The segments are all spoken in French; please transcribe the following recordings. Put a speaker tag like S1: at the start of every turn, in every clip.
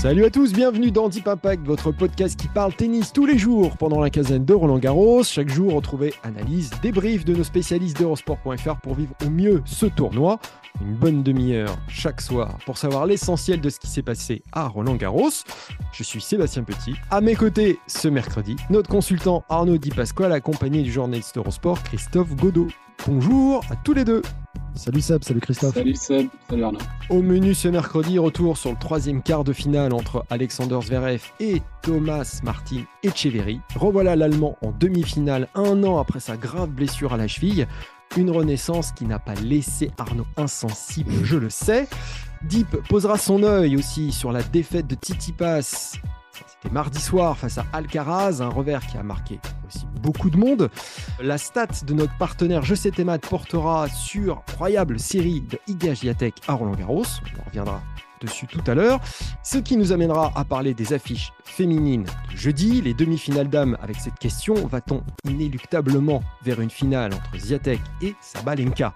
S1: Salut à tous, bienvenue dans Deep Impact, votre podcast qui parle tennis tous les jours pendant la quinzaine de Roland Garros. Chaque jour, retrouvez analyse, débrief de nos spécialistes d'Eurosport.fr pour vivre au mieux ce tournoi. Une bonne demi-heure chaque soir pour savoir l'essentiel de ce qui s'est passé à Roland Garros. Je suis Sébastien Petit. À mes côtés, ce mercredi, notre consultant Arnaud Di Pasquale, accompagné du journaliste Eurosport Christophe Godot. Bonjour à tous les deux.
S2: Salut Seb, salut Christophe.
S3: Salut Seb, salut Arnaud.
S1: Au menu ce mercredi, retour sur le troisième quart de finale entre Alexander Zverev et Thomas Martin Echeverry. Revoilà l'Allemand en demi-finale un an après sa grave blessure à la cheville. Une renaissance qui n'a pas laissé Arnaud insensible, je le sais. Deep posera son œil aussi sur la défaite de Titi Pass c'était mardi soir face à Alcaraz, un revers qui a marqué aussi beaucoup de monde. La stat de notre partenaire Je sais Math portera sur incroyable série de Iga Giatek à Roland Garros. On reviendra dessus tout à l'heure. Ce qui nous amènera à parler des affiches féminines jeudi, les demi-finales dames avec cette question va-t-on inéluctablement vers une finale entre Ziatek et Sabalenka?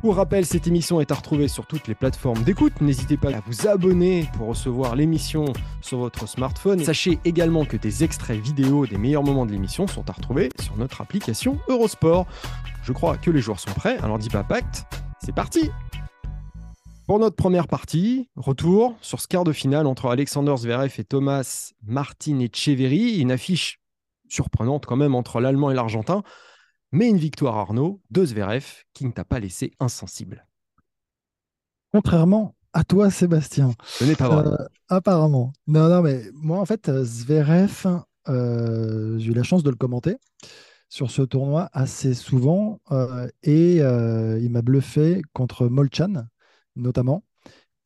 S1: Pour rappel, cette émission est à retrouver sur toutes les plateformes d'écoute. N'hésitez pas à vous abonner pour recevoir l'émission sur votre smartphone. Sachez également que des extraits vidéo des meilleurs moments de l'émission sont à retrouver sur notre application Eurosport. Je crois que les joueurs sont prêts, alors dis pas pacte, c'est parti Pour notre première partie, retour sur ce quart de finale entre Alexander Zverev et Thomas Martin et Cheverry, une affiche surprenante quand même entre l'Allemand et l'Argentin mais une victoire Arnaud de Zverev qui ne t'a pas laissé insensible.
S2: Contrairement à toi, Sébastien.
S1: Ce n'est pas vrai. Euh,
S2: apparemment. Non, non, mais moi, en fait, Zverev, euh, j'ai eu la chance de le commenter sur ce tournoi assez souvent euh, et il m'a bluffé contre Molchan, notamment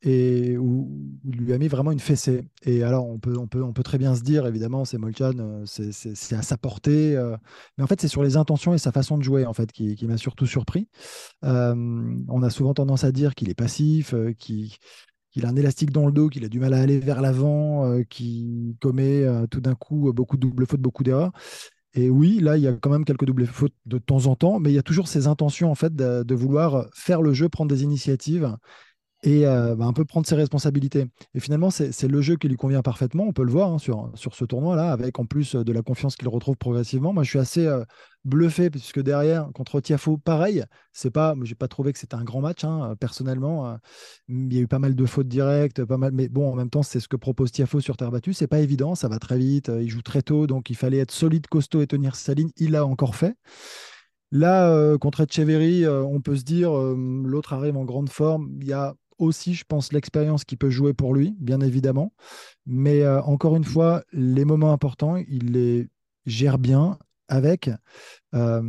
S2: et où, il lui a mis vraiment une fessée. Et alors, on peut, on peut, on peut très bien se dire, évidemment, c'est Molchan, euh, c'est à sa portée, euh, mais en fait, c'est sur les intentions et sa façon de jouer, en fait, qui, qui m'a surtout surpris. Euh, on a souvent tendance à dire qu'il est passif, qu'il a un élastique dans le dos, qu'il a du mal à aller vers l'avant, qu'il commet tout d'un coup beaucoup de doubles fautes, beaucoup d'erreurs. Et oui, là, il y a quand même quelques doubles fautes de temps en temps, mais il y a toujours ces intentions en fait de, de vouloir faire le jeu, prendre des initiatives et euh, bah, un peu prendre ses responsabilités. Et finalement, c'est le jeu qui lui convient parfaitement. On peut le voir hein, sur, sur ce tournoi-là, avec en plus de la confiance qu'il retrouve progressivement. Moi, je suis assez euh, bluffé, puisque derrière, contre Tiafo, pareil, c'est pas, j'ai pas trouvé que c'était un grand match, hein, personnellement. Euh, il y a eu pas mal de fautes directes, pas mal, mais bon, en même temps, c'est ce que propose Tiafo sur terre battue. C'est pas évident, ça va très vite. il joue très tôt, donc il fallait être solide, costaud et tenir sa ligne. Il l'a encore fait. Là, contre Etcheverry, on peut se dire, l'autre arrive en grande forme. Il y a aussi, je pense, l'expérience qui peut jouer pour lui, bien évidemment. Mais euh, encore une fois, les moments importants, il les gère bien avec, euh,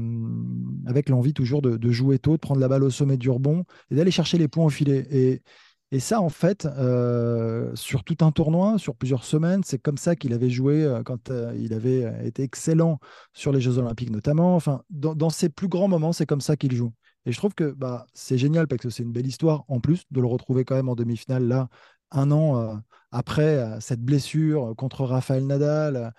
S2: avec l'envie toujours de, jouer tôt, de prendre la balle au sommet du rebond et d'aller chercher les points au filet. Et, et ça, en fait, euh, sur tout un tournoi, sur plusieurs semaines, c'est comme ça qu'il avait joué quand il avait été excellent sur les Jeux Olympiques notamment. Enfin, dans, dans ses plus grands moments, c'est comme ça qu'il joue. Et je trouve que bah, c'est génial parce que c'est une belle histoire en plus de le retrouver quand même en demi-finale là, un an euh, après euh, cette blessure contre Rafael Nadal.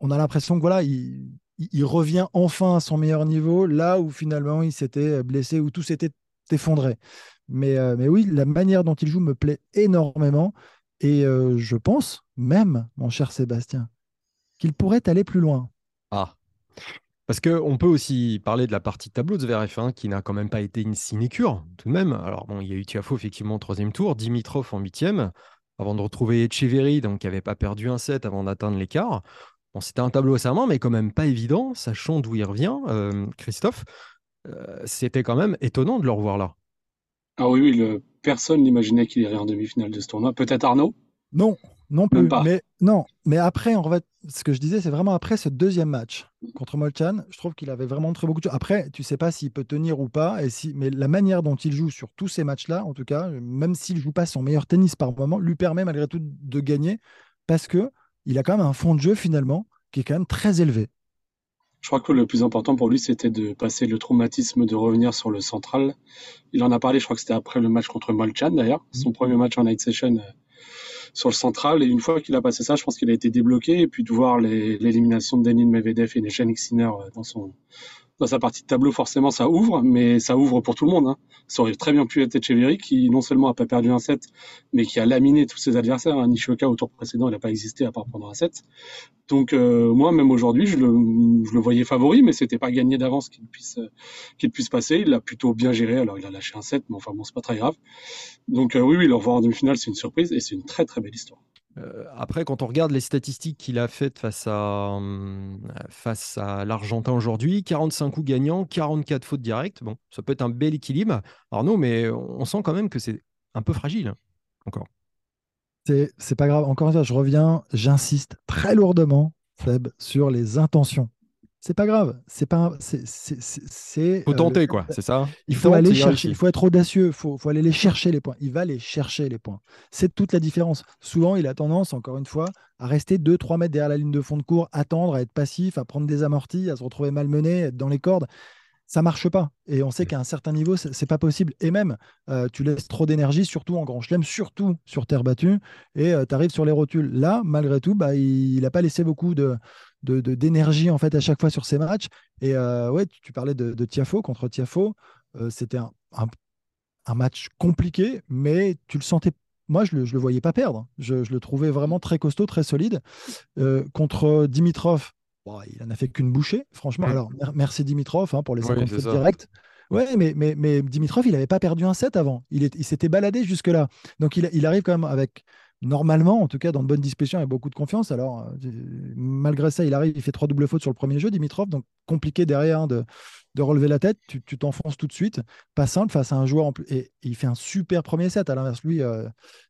S2: On a l'impression que voilà, il, revient enfin à son meilleur niveau là où finalement il s'était blessé, où tout s'était effondré. Euh, mais oui, la manière dont il joue me plaît énormément. Et je pense même, mon cher Sébastien, qu'il pourrait aller plus loin.
S1: Ah, parce qu'on peut aussi parler de la partie tableau de Zverev, hein, qui n'a quand même pas été une sinécure, tout de même. Alors, bon, il y a eu Tiafo, effectivement, au troisième tour, Dimitrov en huitième, avant de retrouver Echeverry, donc qui n'avait pas perdu un set avant d'atteindre l'écart. Bon, c'était un tableau serment, mais quand même pas évident, sachant d'où il revient. Euh, Christophe, euh, c'était quand même étonnant de le revoir là.
S3: Ah oui, oui, personne n'imaginait qu'il irait en demi-finale de ce tournoi. Peut-être Arnaud?
S2: Non, Non plus. Mais non, mais après, ce que je disais, c'est vraiment après ce deuxième match contre Molchan, je trouve qu'il avait vraiment très beaucoup de choses. Après, tu sais pas s'il peut tenir ou pas, et si, mais la manière dont il joue sur tous ces matchs-là, en tout cas, même s'il joue pas son meilleur tennis par moment, lui permet malgré tout de gagner parce que il a quand même un fond de jeu finalement qui est quand même très élevé.
S3: Je crois que le plus important pour lui, c'était de passer le traumatisme de revenir sur le central. Il en a parlé, je crois que c'était après le match contre Molchan d'ailleurs, son mmh. premier match en night session euh, sur le central. Et une fois qu'il a passé ça, je pense qu'il a été débloqué. Et puis de voir l'élimination de Denis Medvedev et de Sinner euh, dans son dans sa partie de tableau, forcément, ça ouvre, mais ça ouvre pour tout le monde. Hein. Ça aurait très bien pu être Echeverry, qui non seulement a pas perdu un set, mais qui a laminé tous ses adversaires. Hein. Nishioka, au tour précédent, il n'a pas existé à part pendant un set. Donc, euh, moi, même aujourd'hui, je le, voyais favori, mais c'était pas gagné d'avance qu'il puisse, euh, qu'il puisse passer. Il l'a plutôt bien géré. Alors, il a lâché un set, mais enfin, bon, c'est pas très grave. Donc, euh, oui, oui, le revoir en demi-finale, c'est une surprise et c'est une très, très belle histoire.
S1: Euh, après, quand on regarde les statistiques qu'il a faites face à, hum, face à l'Argentin aujourd'hui, 45 coups gagnants, 44 fautes directes. Bon, ça peut être un bel équilibre, Arnaud, mais on sent quand même que c'est un peu fragile hein, encore.
S2: C'est pas grave. Encore une fois, je reviens, j'insiste très lourdement, Feb, sur les intentions c'est pas grave. C'est pas. C'est.
S1: Faut euh, tenter, quoi. C'est ça.
S2: Il faut aller chercher. Il faut être audacieux. Il faut, faut, aller les chercher les points. Il va les chercher les points. C'est toute la différence. Souvent, il a tendance, encore une fois, à rester 2-3 mètres derrière la ligne de fond de cours, attendre, à être passif, à prendre des amortis, à se retrouver malmené, être dans les cordes. Ça marche pas. Et on sait qu'à un certain niveau, c'est pas possible. Et même, euh, tu laisses trop d'énergie, surtout en grand chelem, surtout sur terre battue, et euh, tu arrives sur les rotules. Là, malgré tout, bah, il n'a pas laissé beaucoup de, d'énergie en fait à chaque fois sur ces matchs. Et euh, ouais, tu, parlais de, de, Tiafo contre Tiafo. Euh, c'était un, un, match compliqué, mais tu le sentais. Moi, je le, je le voyais pas perdre. Je, je, le trouvais vraiment très costaud, très solide. Euh, contre Dimitrov, il en a fait qu'une bouchée, franchement. Alors, merci Dimitrov hein, pour les 50 fautes directes. Ouais, mais, mais, mais Dimitrov, il n'avait pas perdu un set avant. Il, il s'était baladé jusque-là. Donc, il, il, arrive quand même avec normalement, en tout cas, dans de bonnes dispositions et beaucoup de confiance. Alors, euh, malgré ça, il arrive, il fait trois doubles fautes sur le premier jeu, Dimitrov, donc compliqué derrière hein, de, de, relever la tête. Tu t'enfonces tout de suite. Pas simple face à un joueur en plus. Et, il fait un super premier set. À l'inverse, lui, euh,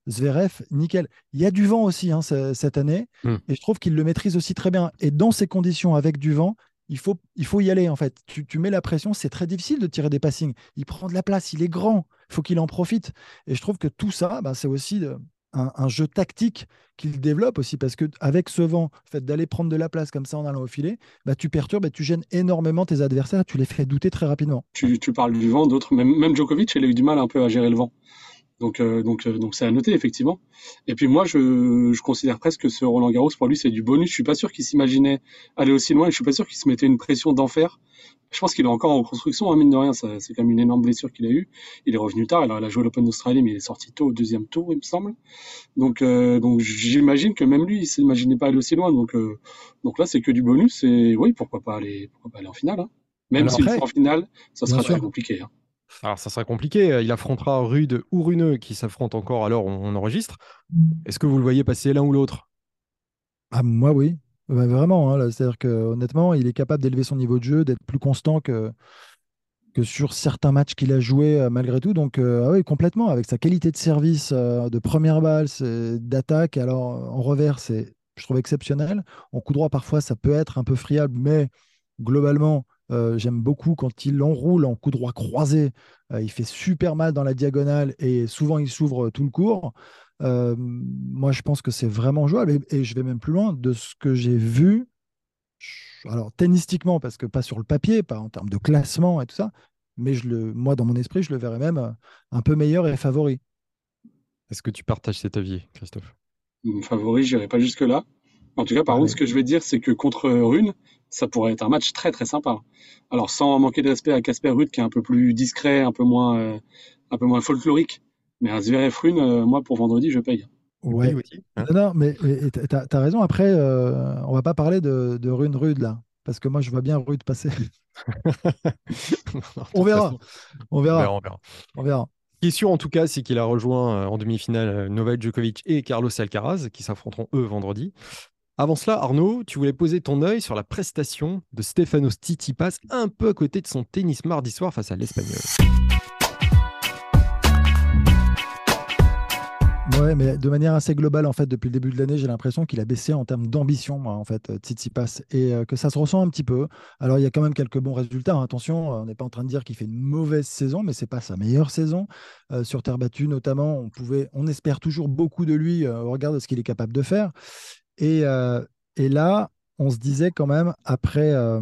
S2: Zverev, nickel. Il y a du vent aussi hein, cette année. Hmm. Et je trouve qu'il le maîtrise aussi très bien. Et dans ces conditions, avec du vent, il faut, il faut y aller en fait. Tu, tu mets la pression, c'est très difficile de tirer des passings. Il prend de la place, il est grand, il faut qu'il en profite. Et je trouve que tout ça, bah, c'est aussi de, un, jeu tactique qu'il développe aussi, parce que avec ce vent, fait d'aller prendre de la place comme ça en allant au filet, bah, tu perturbes et tu gênes énormément tes adversaires, tu les fais douter très rapidement.
S3: Tu, parles du vent, d'autres, même, même Djokovic, il a eu du mal un peu à gérer le vent. Donc, euh, donc, euh, donc c'est à noter effectivement. Et puis moi, je, considère presque que ce Roland Garros pour lui c'est du bonus. Je suis pas sûr qu'il s'imaginait aller aussi loin. Et je suis pas sûr qu'il se mettait une pression d'enfer. Je pense qu'il est encore en reconstruction, hein, mine de rien. C'est quand même une énorme blessure qu'il a eue. Il est revenu tard. Alors il a joué l'Open d'Australie, mais il est sorti tôt au deuxième tour, il me semble. Donc, euh, donc j'imagine que même lui, il s'imaginait pas aller aussi loin. Donc, donc là, c'est que du bonus. Et oui, pourquoi pas aller, pourquoi pas aller en finale. Hein. Même s'il si en finale, ça sera très compliqué. Hein.
S1: Alors, ça sera compliqué. Il affrontera Rude ou Runeux qui s'affrontent encore alors on, enregistre. Est-ce que vous le voyez passer l'un ou l'autre?
S2: Ah, Moi, oui. Bah, vraiment. Hein, C'est-à-dire que honnêtement, il est capable d'élever son niveau de jeu, d'être plus constant que, que sur certains matchs qu'il a joué euh, malgré tout. Donc, euh, ah oui, complètement. Avec sa qualité de service, euh, de première balle, d'attaque, alors en revers, c'est, je trouve exceptionnel. En coup droit, parfois, ça peut être un peu friable, mais globalement, euh, j'aime beaucoup quand il enroule en coup droit croisé. Euh, il fait super mal dans la diagonale et souvent il s'ouvre tout le cours. Euh, moi, je pense que c'est vraiment jouable. Et, je vais même plus loin de ce que j'ai vu. Alors, tennistiquement, parce que pas sur le papier, pas en termes de classement et tout ça, mais je le, moi, dans mon esprit, je le verrais même un peu meilleur et favori.
S1: Est-ce que tu partages cet avis, Christophe?
S3: Favori, je n'irai pas jusque-là. En tout cas, par contre, ce que je vais dire, c'est que contre Rune, ça pourrait être un match très très sympa. Alors sans manquer de respect à Casper Ruud, qui est un peu plus discret, un peu moins, euh, un peu moins folklorique. Mais un Zverev Rune, euh, moi pour vendredi, je paye.
S2: Ouais. Hein. non, mais, tu as, raison. Après, euh, on va pas parler de, de Rune Rude là. Parce que moi, je vois bien Rude passer. on, verra. on, verra. on verra.
S1: Question en tout cas, c'est qu'il a rejoint en demi-finale Novak Djokovic et Carlos Alcaraz, qui s'affronteront eux vendredi. Avant cela, Arnaud, tu voulais poser ton œil sur la prestation de Stefanos Tsitsipas un peu à côté de son tennis mardi soir face à l'Espagnol.
S2: Ouais, mais de manière assez globale, en fait, depuis le début de l'année, j'ai l'impression qu'il a baissé en termes d'ambition, moi, en fait, Tsitsipas, et euh, que ça se ressent un petit peu. Alors, il y a quand même quelques bons résultats. hein. Attention, on n'est pas en train de dire qu'il fait une mauvaise saison, mais c'est pas sa meilleure saison. Euh, sur terre battue, notamment, on pouvait, on espère toujours beaucoup de lui euh, au regard de ce qu'il est capable de faire. Et, euh, et là, on se disait quand même, après euh,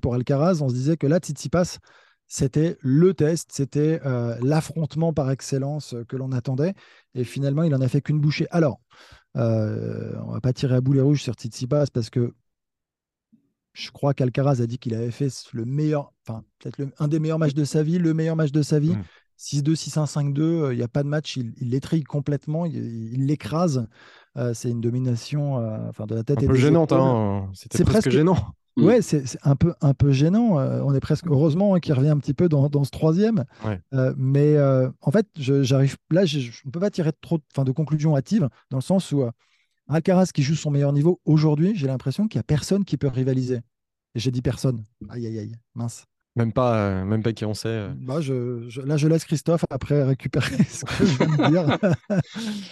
S2: pour Alcaraz, on se disait que là, Tsitsipas, c'était le test, c'était euh, l'affrontement par excellence euh, que l'on attendait. Et finalement, il en a fait qu'une bouchée. Alors, on va pas tirer à boulet rouge sur Tsitsipas parce que je crois qu'Alcaraz a dit qu'il avait fait le meilleur, enfin, peut-être un des meilleurs matchs de sa vie, le meilleur match de sa vie.
S1: Mm.
S2: 6-2, 6-1, 5-2, euh, il n'y a pas de match, il il l'étrille complètement, il il l'écrase. Euh, c'est une domination euh, enfin, de la tête
S1: Un
S2: et
S1: peu gênante, hein. C'était presque
S2: presque-
S1: gênant.
S3: Mm.
S2: Ouais, c'est un peu, un peu gênant. euh, on est presque heureusement hein, qu'il revient un petit peu dans, dans ce troisième.
S1: Ouais.
S2: Euh, mais euh, en fait, je- j'arrive là, je je ne peux pas tirer trop, de- enfin, de conclusions hâtives dans le sens où euh, Alcaraz qui joue son meilleur niveau aujourd'hui, j'ai l'impression qu'il n'y a personne qui peut rivaliser. Et j'ai dit personne. Aïe aïe aïe, mince.
S1: Même pas, euh, même pas qui on sait. euh.
S2: Bah, je, je- là, je laisse Christophe après récupérer ce que je viens de dire.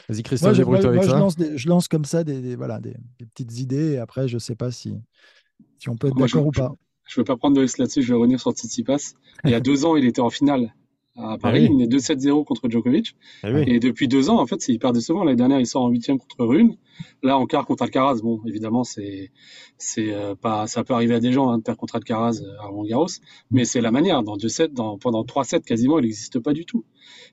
S1: Vas-y,
S2: moi,
S1: Christophe,
S2: je, moi,
S1: débrouille-toi avec
S2: moi, je
S1: ça.
S2: lance des- je lance comme ça des, des- voilà, des, des petites idées et après, je ne sais pas si, si on peut être d'accord ou pas.
S3: Je ne veux pas prendre de risque là-dessus, je vais revenir sur Tsitsipas. Il y a deux ans, il était en finale à Paris,
S1: oui.
S3: il est 2-7-0 contre Djokovic.
S1: Oui.
S3: Et depuis deux ans, en fait, c'est hyper décevant. L'année dernière, il sort en huitième contre Rune. Là, en quart contre Alcaraz. Bon, évidemment, c'est, c'est euh, pas, ça peut arriver à des gens hein, de perdre contre Alcaraz euh, à Roland Garros, mais c'est la manière. Dans deux sets, dans, pendant trois sets quasiment, il n'existe pas du tout.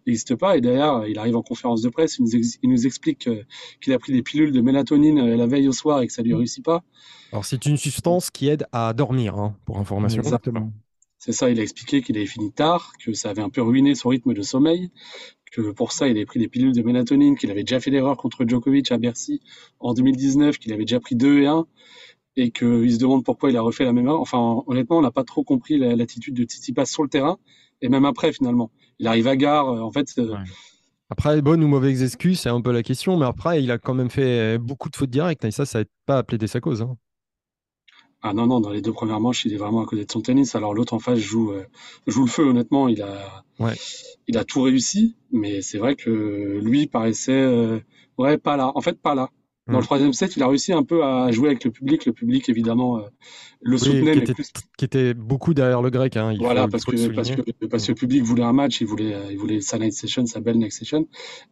S3: Il n'existe pas. Et d'ailleurs, il arrive en conférence de presse, il nous, ex- il nous explique euh, qu'il a pris des pilules de mélatonine euh, la veille au soir et que ça lui réussit pas.
S1: Alors, c'est une substance qui aide à dormir, hein, pour information.
S2: Exactement.
S3: C'est ça, il a expliqué qu'il avait fini tard, que ça avait un peu ruiné son rythme de sommeil, que pour ça, il avait pris des pilules de mélatonine, qu'il avait déjà fait l'erreur contre Djokovic à Bercy en 2019, qu'il avait déjà pris 2 et 1, et qu'il se demande pourquoi il a refait la même erreur. Enfin, honnêtement, on n'a pas trop compris la- l'attitude de Tsitsipas sur le terrain, et même après, finalement. Il arrive à gare, euh, en fait, euh.
S1: Après, bonne ou mauvaise excuse, c'est un peu la question, mais après, il a quand même fait beaucoup de fautes directes, et ça, ça n'aide pas à plaider sa cause. hein.
S3: Ah non, non, dans les deux premières manches, il est vraiment à côté de son tennis. Alors l'autre en face joue, euh, joue le feu, honnêtement. Il a,
S1: Ouais.
S3: il a tout réussi, mais c'est vrai que lui paraissait, euh, ouais, pas là. En fait, pas là. Dans le troisième set, il a réussi un peu à jouer avec le public. Le public, évidemment, euh, le
S1: Oui,
S3: soutenait,
S1: qui,
S3: mais
S1: était,
S3: plus.
S1: qui était beaucoup derrière le grec. hein, il
S3: Voilà, parce que,
S1: le
S3: parce que, parce que le public voulait un match, il voulait, euh, il voulait sa night session, sa belle night session.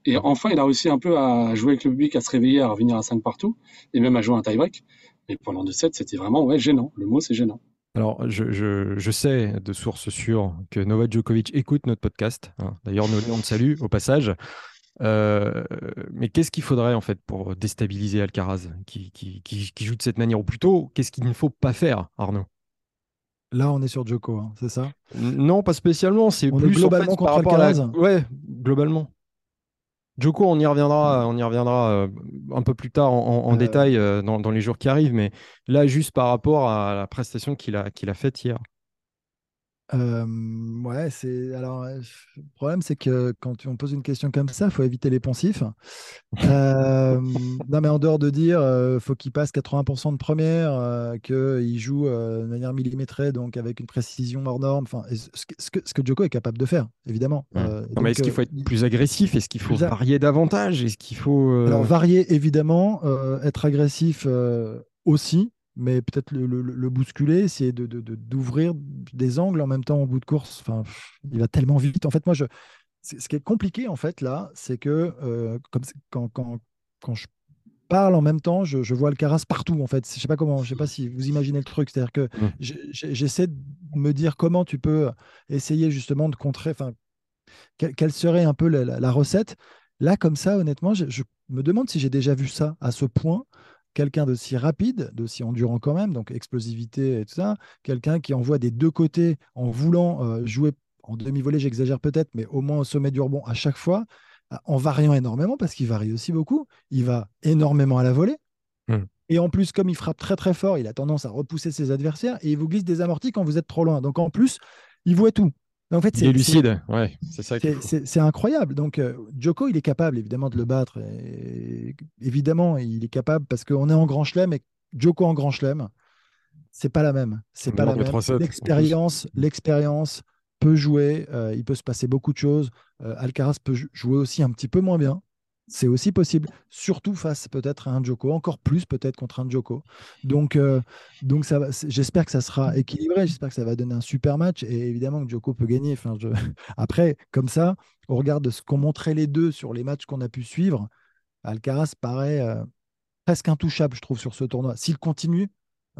S3: Et enfin, il a réussi un peu à jouer avec le public, à se réveiller, à revenir à 5 partout, et même à jouer un tie-break. Mais pendant deux sets, c'était vraiment, ouais, gênant. Le mot, c'est gênant.
S1: Alors, je, je- je sais de sources sûres que Novak Djokovic écoute notre podcast. hein. D'ailleurs, nous on le salue au passage. Euh, mais qu'est-ce qu'il faudrait en fait pour déstabiliser Alcaraz qui, qui- qui- qui joue de cette manière? Ou plutôt, qu'est-ce qu'il ne faut pas faire, Arnaud?
S2: Là, on est sur Joko, hein, c'est ça?
S1: N- Non, pas spécialement. C'est
S2: On est
S1: plus en
S2: globalement
S1: par
S2: contre
S1: rapport à la...
S2: Alcaraz
S1: Ouais, globalement. Joko, on y reviendra, on y reviendra euh, un peu plus tard en,
S2: Euh.
S1: détail euh, dans, dans les jours qui arrivent, mais là, juste par rapport à la prestation qu'il a, qu'il a faite hier.
S2: Euh, ouais, c'est. Alors, le problème, c'est que quand on pose une question comme ça, il faut éviter les poncifs. Euh, non, mais en dehors de dire, euh, faut qu'il passe 80% de première, qu'il joue de manière millimétrée, donc avec une précision hors norme. Enfin, ce, que, ce, que, ce que Djoko est capable de faire, évidemment.
S1: Ouais.
S2: Euh,
S1: Non,
S2: donc,
S1: mais est-ce qu'il faut être plus agressif? Est-ce qu'il faut
S2: Plus
S1: varier davantage? Est-ce qu'il faut.
S2: Alors, varier, évidemment, être agressif aussi, mais peut-être le, le- le bousculer, essayer de, de- de- d'ouvrir des angles en même temps au bout de course. Enfin, il va tellement vite. En fait, moi, je, ce qui est compliqué, en fait, là, c'est que euh, comme quand, quand, quand je parle en même temps, je, je vois le Caras partout, en fait. Je sais pas comment, je sais pas si vous imaginez le truc. C'est-à-dire que
S1: Mm.
S2: j'ai- j'essaie de me dire comment tu peux essayer justement de contrer, enfin, quelle, quelle serait un peu la, la- la recette. Là, comme ça, honnêtement, je, je me demande si j'ai déjà vu ça à ce point. Quelqu'un d'aussi rapide, d'aussi endurant quand même, donc explosivité et tout ça. Quelqu'un qui envoie des deux côtés en voulant euh, jouer en demi-volée, j'exagère peut-être, mais au moins au sommet du rebond à chaque fois, euh, en variant énormément, parce qu'il varie aussi beaucoup. Il va énormément à la volée.
S1: Hmm.
S2: Et en plus, comme il frappe très très fort, il a tendance à repousser ses adversaires et il vous glisse des amortis quand vous êtes trop loin. Donc en plus, il voit tout. En fait, c'est-
S1: est
S2: c'est-
S1: lucide, ouais, c'est
S2: incroyable. Donc, euh, Djoko, il est capable évidemment de le battre. Et, évidemment, il est capable parce qu'on est en grand chelem et Djoko en grand chelem, c'est pas la même. C'est pas la même.
S1: 3-7, en plus.
S2: L'expérience, l'expérience peut jouer, il peut se passer beaucoup de choses. Alcaraz peut jouer aussi un petit peu moins bien. C'est aussi possible, surtout face peut-être à un Joko, encore plus peut-être contre un Joko. Donc, donc ça j'espère que ça sera équilibré, j'espère que ça va donner un super match et évidemment que Joko peut gagner. Enfin, je... Après, comme ça, au regard de ce qu'ont montré les deux sur les matchs qu'on a pu suivre, Alcaraz paraît presque intouchable, je trouve, sur ce tournoi. S'il continue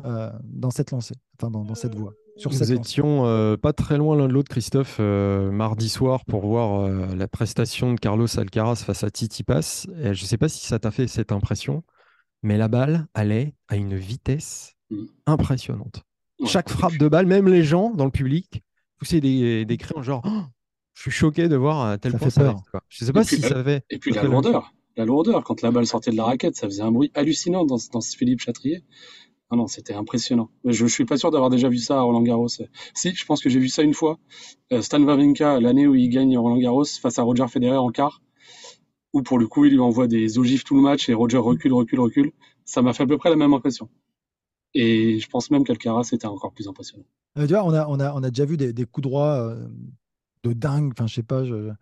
S2: dans cette lancée, enfin dans cette voie.
S1: Nous étions euh, pas très loin l'un de l'autre, Christophe, euh, mardi soir pour voir euh, la prestation de Carlos Alcaraz face à Titi Pass. je ne sais pas si ça t'a fait cette impression, mais la balle allait à une vitesse mm. impressionnante. Chaque frappe de balle, même les gens dans le public poussaient des, des cris en genre oh, Je suis choqué de voir à tel point ça peur. Je sais pas si ça fait.
S3: Et puis la lourdeur. La lourdeur, quand la balle sortait de la raquette, ça faisait un bruit hallucinant dans, dans ce Philippe Chatrier. Ah non, c'était impressionnant. Je, ne suis pas sûr d'avoir déjà vu ça à Roland Garros. Si, je pense que j'ai vu ça une fois. Euh, Stan Wawrinka, l'année où il gagne Roland Garros face à Roger Federer en quart, où pour le coup il lui envoie des ogives tout le match et Roger recule, recule, recule. Ça m'a fait à peu près la même impression. Et je pense même qu'Alcaraz était encore plus impressionnant.
S2: Euh, tu vois, on a, on, a, on a déjà vu des, coups droits euh, de dingue. Enfin, je sais pas, un,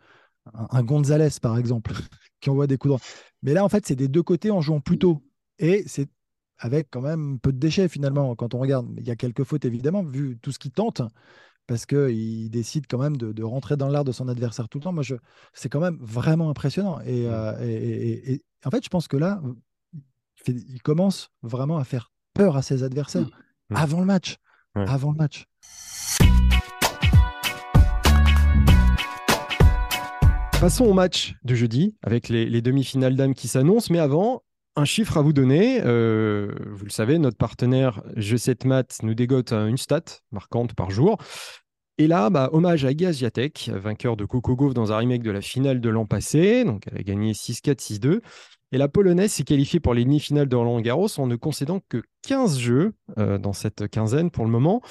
S2: un, Gonzalez par exemple, qui envoie des coups droits. Mais là, en fait, c'est des deux côtés en jouant plus tôt. Et c'est avec quand même peu de déchets finalement quand on regarde. Il y a quelques fautes évidemment, vu tout ce qu'il tente, parce qu'il décide quand même de, rentrer dans l'art de son adversaire tout le temps. Moi, je, c'est quand même vraiment impressionnant. Et, mmh. euh, et, en fait, je pense que là, il, commence vraiment à faire peur à ses adversaires mmh. Mmh. avant le match. Avant le match.
S1: Passons au match de jeudi avec les, les demi-finales dames qui s'annoncent. Mais avant, un chiffre à vous donner. Euh, vous le savez, notre partenaire Je 7 Math nous dégote une stat marquante par jour. Et là, bah, hommage à Gaziatek, vainqueur de Coco Gauff dans un remake de la finale de l'an passé. Donc, elle a gagné 6-4, 6-2. Et la Polonaise s'est qualifiée pour les demi-finales de Roland Garros en ne concédant que 15 jeux euh, dans cette quinzaine pour le moment.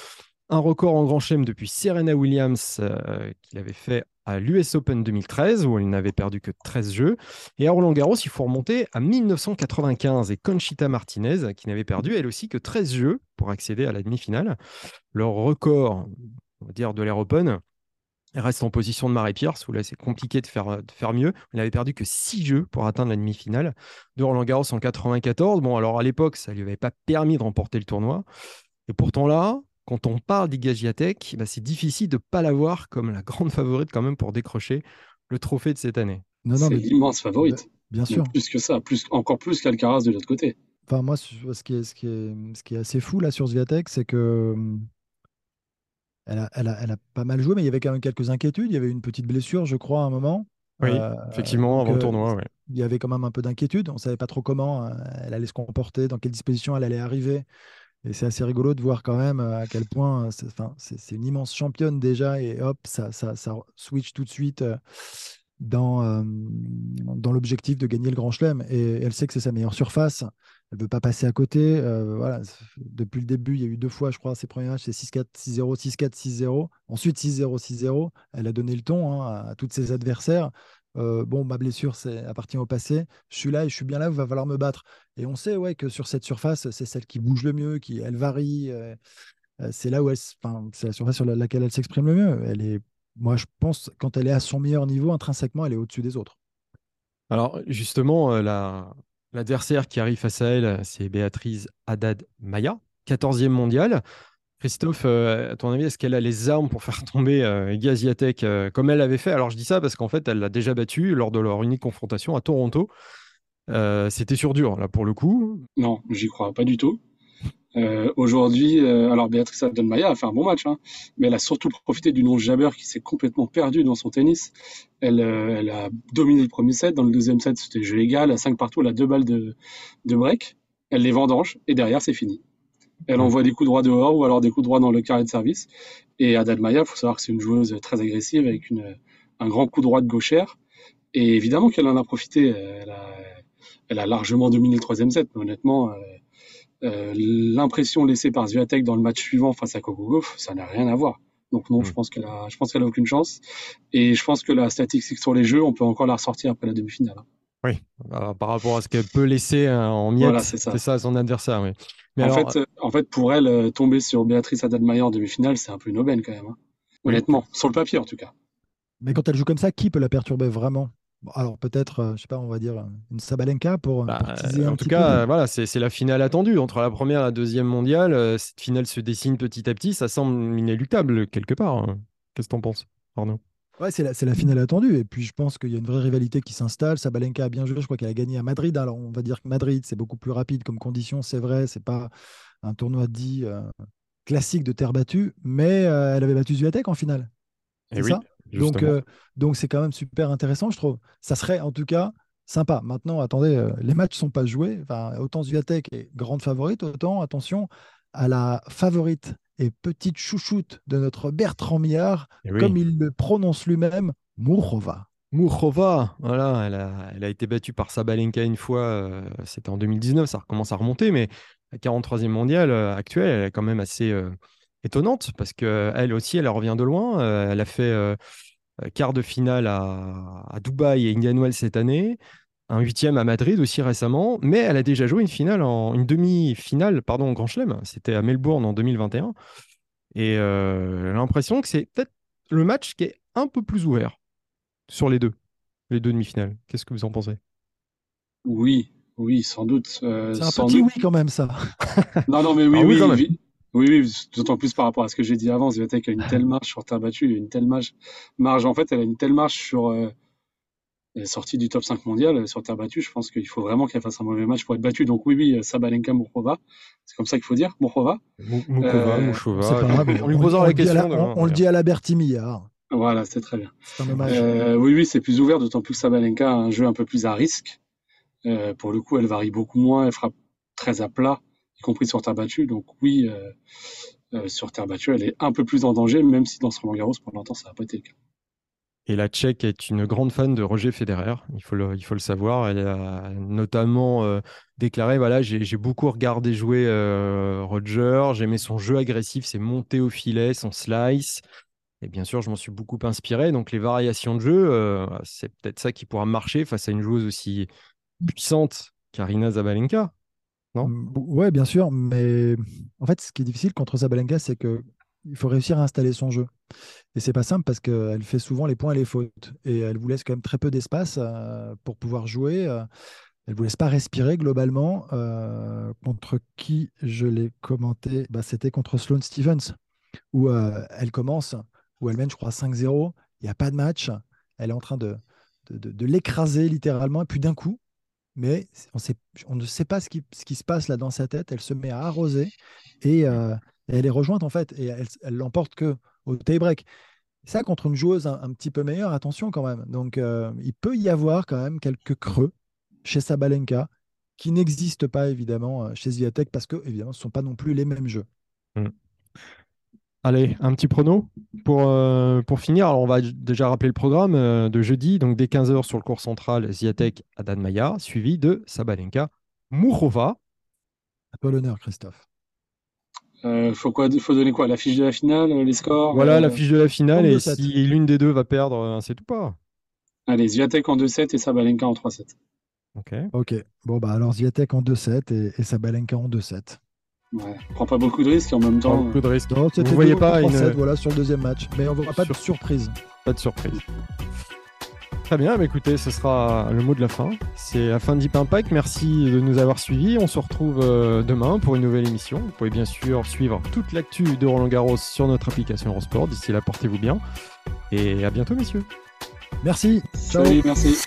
S1: Un record en grand chelem depuis Serena Williams euh, qu'il avait fait à l'US Open 2013, où elle n'avait perdu que 13 jeux. Et à Roland Garros, il faut remonter à 1995 et Conchita Martinez, qui n'avait perdu elle aussi que 13 jeux pour accéder à la demi-finale. Leur record, on va dire, de l'Air Open, reste en position de Marie-Pierce, où là c'est compliqué de faire, de faire mieux. Elle n'avait perdu que 6 jeux pour atteindre la demi-finale de Roland Garros en 94. Bon, alors à l'époque, ça ne lui avait pas permis de remporter le tournoi. Et pourtant là, quand on parle d'Iga bah, c'est difficile de ne pas l'avoir comme la grande favorite quand même pour décrocher le trophée de cette année.
S3: Non, non, c'est l'immense favorite.
S2: Bien sûr.
S3: plus que ça, plus, encore plus qu'Alcaraz de l'autre côté.
S2: Enfin, moi, ce qui, est, ce, qui est, ce qui est assez fou là sur Sviatek, c'est que hum, elle a, elle, a, elle a, pas mal joué, mais il y avait quand même quelques inquiétudes. Il y avait une petite blessure, je crois, à un moment.
S1: Oui, euh, effectivement, avant le tournoi. Ouais.
S2: Il y avait quand même un peu d'inquiétude. On ne savait pas trop comment euh, elle allait se comporter, dans quelle disposition elle allait arriver. Et c'est assez rigolo de voir quand même euh, à quel point euh, c'est une immense championne déjà et hop, ça, ça, ça switch tout de suite euh, dans, l'objectif de gagner le Grand Chelem. Et elle sait que c'est sa meilleure surface. Elle ne veut pas passer à côté. voilà. Depuis le début, il y a eu deux fois, je crois, ses premiers matchs, c'est 6-4, 6-0, 6-4, 6-0. Ensuite, 6-0, 6-0. Elle a donné le ton hein, à, à ses adversaires. Euh, bon, ma blessure c'est appartient au passé, je suis là et je suis bien là, il va falloir me battre. Et on sait ouais, que sur cette surface, c'est celle qui bouge le mieux, qui elle varie. Euh, euh, c'est là où elle, c'est la surface sur laquelle elle s'exprime le mieux. Elle est, moi, je pense, quand elle est à son meilleur niveau, intrinsèquement, elle est au-dessus des autres.
S1: Alors, justement, la, l'adversaire qui arrive face à elle, c'est Béatrice Haddad Maya, 14e mondiale. Christophe, euh, à ton avis, est-ce qu'elle a les armes pour faire tomber euh, Gaziatek euh, comme elle l'avait fait? Alors je dis ça parce qu'en fait, elle l'a déjà battu lors de leur unique confrontation à Toronto. C'était sur dur, là, pour le coup.
S3: Non, j'y crois pas du tout. Aujourd'hui, alors Béatrice Abdelmaya a fait un bon match, hein, mais elle a surtout profité du nom Jabber qui s'est complètement perdu dans son tennis. Elle, elle, a dominé le premier set. Dans le deuxième set, c'était jeu égal. À 5 partout, elle a deux balles de, de break. Elle les vendange et derrière, c'est fini. Elle envoie des coups droits dehors ou alors des coups droits dans le carré de service. Et Adad Maya, il faut savoir que c'est une joueuse très agressive avec une, un grand coup droit de gauchère. Et évidemment qu'elle en a profité. Elle a, elle a, largement dominé le troisième set. Mais honnêtement, euh, euh, l'impression laissée par Zviatek dans le match suivant face à Coco ça n'a rien à voir. Donc non, je mm. pense qu'elle a, je pense qu'elle a aucune chance. Et je pense que la statistique sur les jeux, on peut encore la ressortir après la demi-finale.
S1: Oui, euh, par rapport à ce qu'elle peut laisser hein, en miettes, c'est ça. à son adversaire. Oui.
S3: Mais en, fait, euh, en fait, pour elle, euh, tomber sur Béatrice Haddad-Mayer en demi-finale, c'est un peu une aubaine quand même. Hein. Honnêtement, sur le papier en tout cas.
S2: Mais quand elle joue comme ça, qui peut la perturber vraiment? Alors peut-être, euh, je sais pas, on va dire une Sabalenka pour,
S1: bah, En tout cas, voilà, c'est la finale attendue. Entre la première et la deuxième mondiale, cette finale se dessine petit à petit. Ça semble inéluctable quelque part. Hein. Qu'est-ce que tu en penses, Arnaud?
S2: Ouais, c'est la, la, finale attendue. Et puis, je pense qu'il y a une vraie rivalité qui s'installe. Sabalenka a bien joué. Je crois qu'elle a gagné à Madrid. Alors, on va dire que Madrid, c'est beaucoup plus rapide comme condition. C'est vrai. C'est pas un tournoi dit euh, classique de terre battue. Mais euh, elle avait battu Zviatek en finale.
S1: Et eh oui, ça?
S2: Donc, euh, donc, c'est quand même super intéressant, je trouve. Ça serait en tout cas sympa. Maintenant, attendez, les matchs sont pas joués. Enfin, autant Zviatek est grande favorite, autant, attention, à la favorite et petite chouchoute de notre Bertrand Millard, eh comme il le prononce lui-même, Mourova.
S1: Mourova, voilà, elle a, elle a, été battue par Sabalenka une fois, euh, c'était en 2019, ça recommence à remonter, mais la 43e mondiale euh, actuelle, elle est quand même assez euh, étonnante parce qu'elle aussi, elle revient de loin. elle a fait quart de finale à, à, Dubaï et Indian Wells cette année un huitième à Madrid aussi récemment, mais elle a déjà joué une finale en une demi-finale pardon au Grand Chelem. C'était à Melbourne en 2021. Et euh, j'ai l'impression que c'est peut-être le match qui est un peu plus ouvert sur les deux, les deux demi-finales. Qu'est-ce que vous en pensez?
S3: Oui, oui, sans doute.
S2: Euh, c'est un petit oui quand même ça.
S3: non, non, mais oui, ah oui, oui, oui, oui, d'autant plus par rapport à ce que j'ai dit avant. Zviatek a une telle marge sur terre battue, une telle marge. marge. En fait, elle a une telle marge sur euh, sortie du top 5 mondial sur terre battue, je pense qu'il faut vraiment qu'elle fasse un mauvais match pour être battue. Donc oui, oui, Sabalenka, Mourkova, c'est comme ça qu'il faut dire, Mourkova.
S1: Mourkova, euh, on lui posant la question.
S2: on, le dit à la Bertimillard.
S3: Voilà, c'est très bien. Euh, oui, oui, c'est plus ouvert, d'autant plus que Sabalenka a un jeu un peu plus à risque. Euh, pour le coup, elle varie beaucoup moins, elle frappe très à plat, y compris sur terre battue. Donc oui, sur terre battue, elle est un peu plus en danger, même si dans ce Roland Garros, pour longtemps, ça n'a pas été le cas.
S1: Et la Tchèque est une grande fan de Roger Federer, il faut le, savoir. Elle a notamment euh, déclaré voilà, j'ai beaucoup regardé jouer euh, Roger, j'aimais son jeu agressif, ses montées au filet, son slice. Et bien sûr, je m'en suis beaucoup inspiré. Donc, les variations de jeu, euh, c'est peut-être ça qui pourra marcher face à une joueuse aussi puissante qu'Arina Zabalenka. Non?
S2: Ouais, bien sûr. Mais en fait, ce qui est difficile contre Zabalenka, c'est que il faut réussir à installer son jeu. Et c'est pas simple parce qu'elle fait souvent les points et les fautes. Et elle vous laisse quand même très peu d'espace euh, pour pouvoir jouer. Euh. elle vous laisse pas respirer globalement. Euh, contre qui je l'ai commenté? Bah, C'était contre Sloane Stevens, où elle commence, où elle mène, je crois, 5-0. Il n'y a pas de match. Elle est en train de, de, l'écraser littéralement. Et puis d'un coup, mais on, ne sait pas ce qui, ce qui, se passe là dans sa tête. Elle se met à arroser et, elle est rejointe en fait. Et elle l'emporte que au tie-break. Ça, contre une joueuse un, petit peu meilleure, attention quand même. Donc, euh, il peut y avoir quand même quelques creux chez Sabalenka qui n'existent pas évidemment euh, chez Zviatek parce que, évidemment, ce ne sont pas non plus les mêmes jeux. Mm.
S1: Allez, un petit prono pour, euh, pour finir. Alors, on va déjà rappeler le programme de jeudi. Donc, dès 15h sur le cours central, Zviatek Adan suivi de Sabalenka Mourova.
S2: À toi l'honneur, Christophe.
S3: Euh, faut quoi faut donner quoi La fiche de la finale, les scores
S1: Voilà, euh, la fiche de la finale, et si l'une des deux va perdre, c'est tout pas.
S3: Allez, Zviatek en 2-7 et Sabalenka en 3-7.
S2: Ok. Ok. Bon, bah alors Zviatek en 2-7 et, et, Sabalenka en 2-7.
S3: Ouais, prends pas beaucoup de risques en même temps. Pas
S1: beaucoup de risques.
S2: Vous voyez pas une... voilà, sur le deuxième match. Mais on ne pas de surprise.
S1: Pas de surprise. Très bien, bah écoutez, ce sera le mot de la fin. C'est la fin de Deep Impact. Merci de nous avoir suivis. On se retrouve euh, demain pour une nouvelle émission. Vous pouvez bien sûr suivre toute l'actu de Roland Garros sur notre application Eurosport. D'ici là, portez-vous bien. Et à bientôt, messieurs.
S2: Merci.
S3: Ciao. merci.